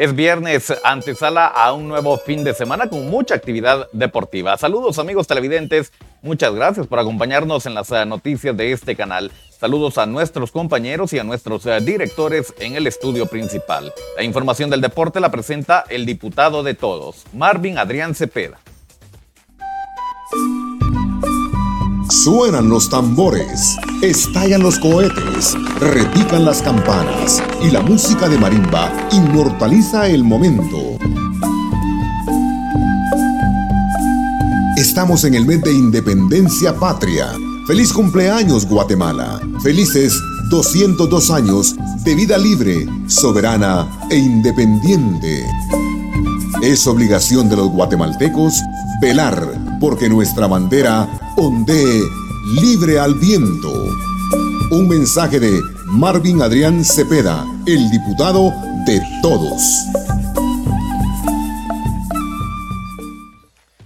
Es viernes, antesala a un nuevo fin de semana con mucha actividad deportiva. Saludos amigos televidentes, muchas gracias por acompañarnos en las eh, noticias de este canal. Saludos a nuestros compañeros y a nuestros eh, directores en el estudio principal. La información del deporte la presenta el diputado de todos, Marvin Adrián Cepeda. Suenan los tambores, estallan los cohetes, repican las campanas y la música de marimba inmortaliza el momento. Estamos en el mes de Independencia Patria. Feliz cumpleaños Guatemala. Felices 202 años de vida libre, soberana e independiente. Es obligación de los guatemaltecos velar porque nuestra bandera ondee libre al viento. Un mensaje de Marvin Adrián Cepeda, el diputado de todos.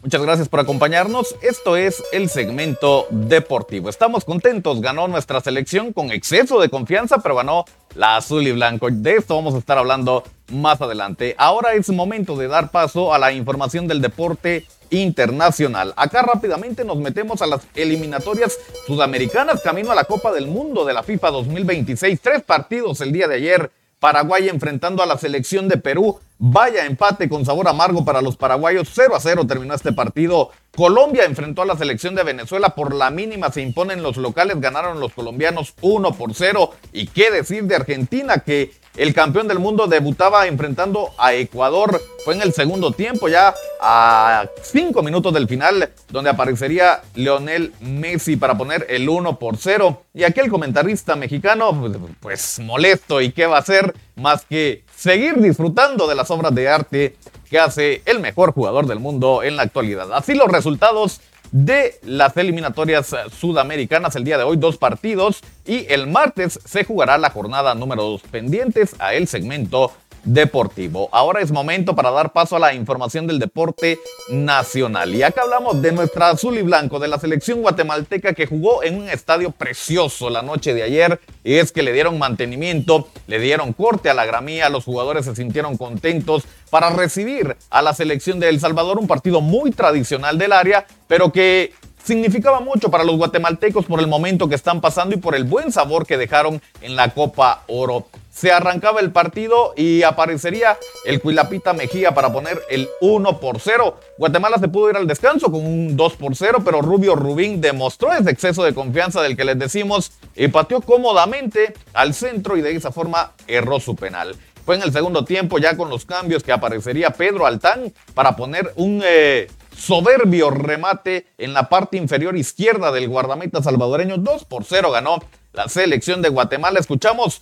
Muchas gracias por acompañarnos. Esto es el segmento deportivo. Estamos contentos. Ganó nuestra selección con exceso de confianza, pero ganó la azul y blanco. De esto vamos a estar hablando más adelante. Ahora es momento de dar paso a la información del deporte internacional. Acá rápidamente nos metemos a las eliminatorias sudamericanas camino a la Copa del Mundo de la FIFA 2026. Tres partidos el día de ayer. Paraguay enfrentando a la selección de Perú. Vaya empate con sabor amargo para los paraguayos. 0 a 0 terminó este partido. Colombia enfrentó a la selección de Venezuela. Por la mínima se imponen los locales. Ganaron los colombianos 1 por 0. Y qué decir de Argentina que el campeón del mundo debutaba enfrentando a Ecuador. Fue en el segundo tiempo, ya a cinco minutos del final, donde aparecería Leonel Messi para poner el 1 por 0. Y aquel comentarista mexicano, pues, molesto, ¿y qué va a hacer? Más que seguir disfrutando de las obras de arte que hace el mejor jugador del mundo en la actualidad. Así los resultados de las eliminatorias sudamericanas el día de hoy, dos partidos y el martes se jugará la jornada número dos. Pendientes a el segmento deportivo. Ahora es momento para dar paso a la información del deporte nacional. Y acá hablamos de nuestra azul y blanco, de la selección guatemalteca que jugó en un estadio precioso la noche de ayer. Y es que le dieron mantenimiento, le dieron corte a la gramía, los jugadores se sintieron contentos para recibir a la selección de El Salvador, un partido muy tradicional del área, pero que significaba mucho para los guatemaltecos por el momento que están pasando y por el buen sabor que dejaron en la Copa Oro. Se arrancaba el partido y aparecería el Cuilapita Mejía para poner el 1 por 0. Guatemala se pudo ir al descanso con un 2 por 0, pero Rubio Rubín demostró ese exceso de confianza del que les decimos y pateó cómodamente al centro y de esa forma erró su penal. Fue en el segundo tiempo ya con los cambios que aparecería Pedro Altán para poner un eh, soberbio remate en la parte inferior izquierda del guardameta salvadoreño. 2 por 0 ganó la selección de Guatemala. Escuchamos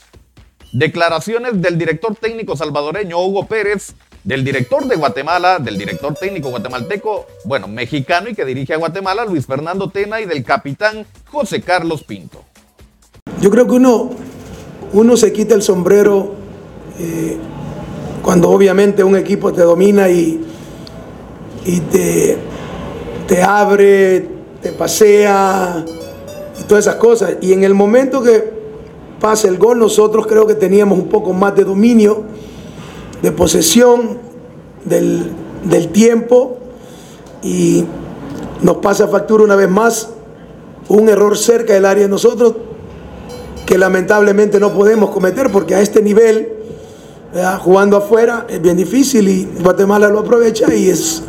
declaraciones del director técnico salvadoreño Hugo Pérez, del director de Guatemala, del director técnico guatemalteco, bueno, mexicano y que dirige a Guatemala, Luis Fernando Tena, y del capitán José Carlos Pinto. Yo creo que uno, uno se quita el sombrero eh, cuando obviamente un equipo te domina y, y te, te abre, te pasea y todas esas cosas. Y en el momento que pasa el gol, nosotros creo que teníamos un poco más de dominio, de posesión del, del tiempo y nos pasa factura una vez más un error cerca del área de nosotros que lamentablemente no podemos cometer porque a este nivel, jugando afuera, es bien difícil y Guatemala lo aprovecha y es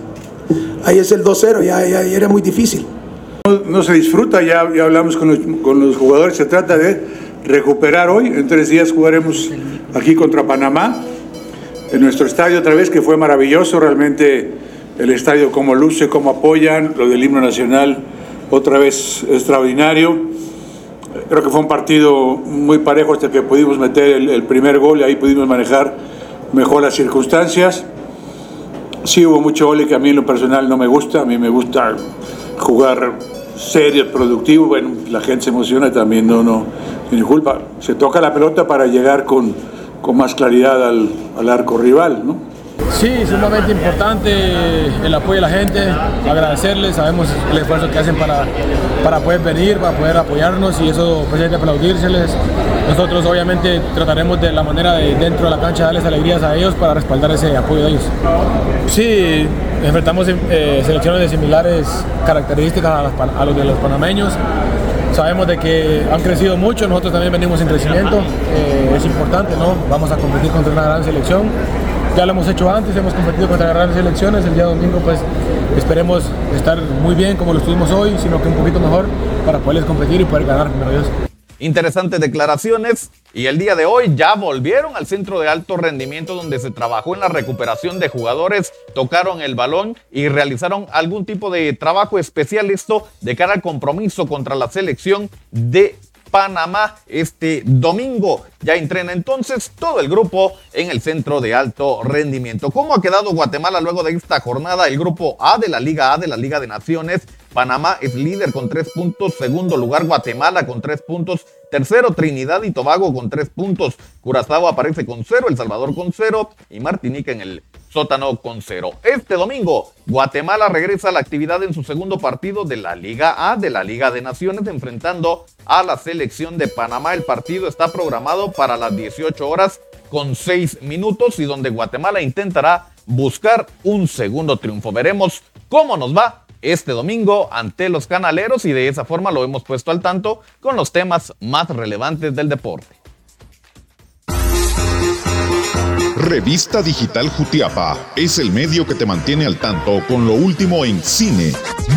ahí es el 2-0, ya, ya, era muy difícil. No, se disfruta, ya, ya hablamos con con los, jugadores, se trata de recuperar hoy, en tres días jugaremos aquí contra Panamá, en nuestro estadio otra vez, que fue maravilloso, realmente el estadio como luce, como apoyan, lo del himno nacional otra vez extraordinario. Creo que fue un partido muy parejo hasta que pudimos meter el, primer gol y ahí pudimos manejar mejor las circunstancias. Sí hubo mucho gol que a mí en lo personal no me gusta, a mí me gusta jugar serio, productivo, bueno, la gente se emociona también, no, no, tiene culpa. Se toca la pelota para llegar con, con más claridad al, al arco rival, ¿no? Sí, sumamente importante el apoyo de la gente, agradecerles, sabemos el esfuerzo que hacen para, para poder venir, para poder apoyarnos y eso pues hay que aplaudírseles. Nosotros obviamente trataremos de la manera de dentro de la cancha darles alegrías a ellos para respaldar ese apoyo de ellos. Sí, enfrentamos eh, selecciones de similares características a, los de los panameños. Sabemos de que han crecido mucho, nosotros también venimos en crecimiento, eh, es importante, ¿no? Vamos a competir contra una gran selección. Ya lo hemos hecho antes, hemos competido contra grandes selecciones, el día domingo pues esperemos estar muy bien como lo estuvimos hoy, sino que un poquito mejor para poderles competir y poder ganar, primero. Interesantes declaraciones y el día de hoy ya volvieron al centro de alto rendimiento donde se trabajó en la recuperación de jugadores, tocaron el balón y realizaron algún tipo de trabajo especial esto de cara al compromiso contra la selección de Panamá este domingo. Ya entrena entonces todo el grupo en el centro de alto rendimiento. ¿Cómo ha quedado Guatemala luego de esta jornada? El grupo A de la Liga A de la Liga de Naciones. Panamá es líder con tres puntos. Segundo lugar Guatemala con tres puntos. Tercero Trinidad y Tobago con tres puntos. Curazao aparece con cero. El Salvador con cero. Y Martinica en el sótano con cero. Este domingo, Guatemala regresa a la actividad en su segundo partido de la Liga A de la Liga de Naciones, enfrentando a la selección de Panamá. El partido está programado para las 18 horas con 6 minutos y donde Guatemala intentará buscar un segundo triunfo. Veremos cómo nos va este domingo ante los canaleros y de esa forma lo hemos puesto al tanto con los temas más relevantes del deporte. Revista Digital Jutiapa es el medio que te mantiene al tanto con lo último en cine,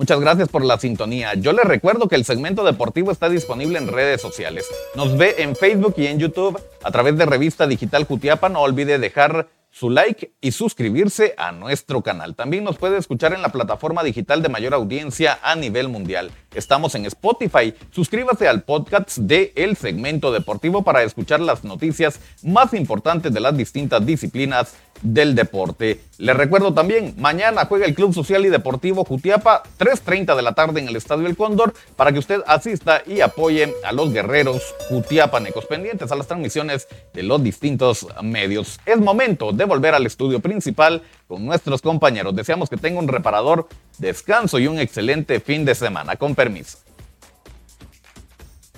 Muchas gracias por la sintonía. Yo les recuerdo que el segmento deportivo está disponible en redes sociales. Nos ve en Facebook y en YouTube a través de Revista Digital Jutiapa. No olvide dejar su like y suscribirse a nuestro canal. También nos puede escuchar en la plataforma digital de mayor audiencia a nivel mundial. Estamos en Spotify. Suscríbase al podcast de El Segmento Deportivo para escuchar las noticias más importantes de las distintas disciplinas del deporte. Les recuerdo también, mañana juega el Club Social y Deportivo Jutiapa, 3.30 de la tarde en el Estadio El Cóndor, para que usted asista y apoye a los guerreros jutiapanecos pendientes a las transmisiones de los distintos medios. Es momento de volver al estudio principal con nuestros compañeros. Deseamos que tenga un reparador descanso y un excelente fin de semana. Con permiso.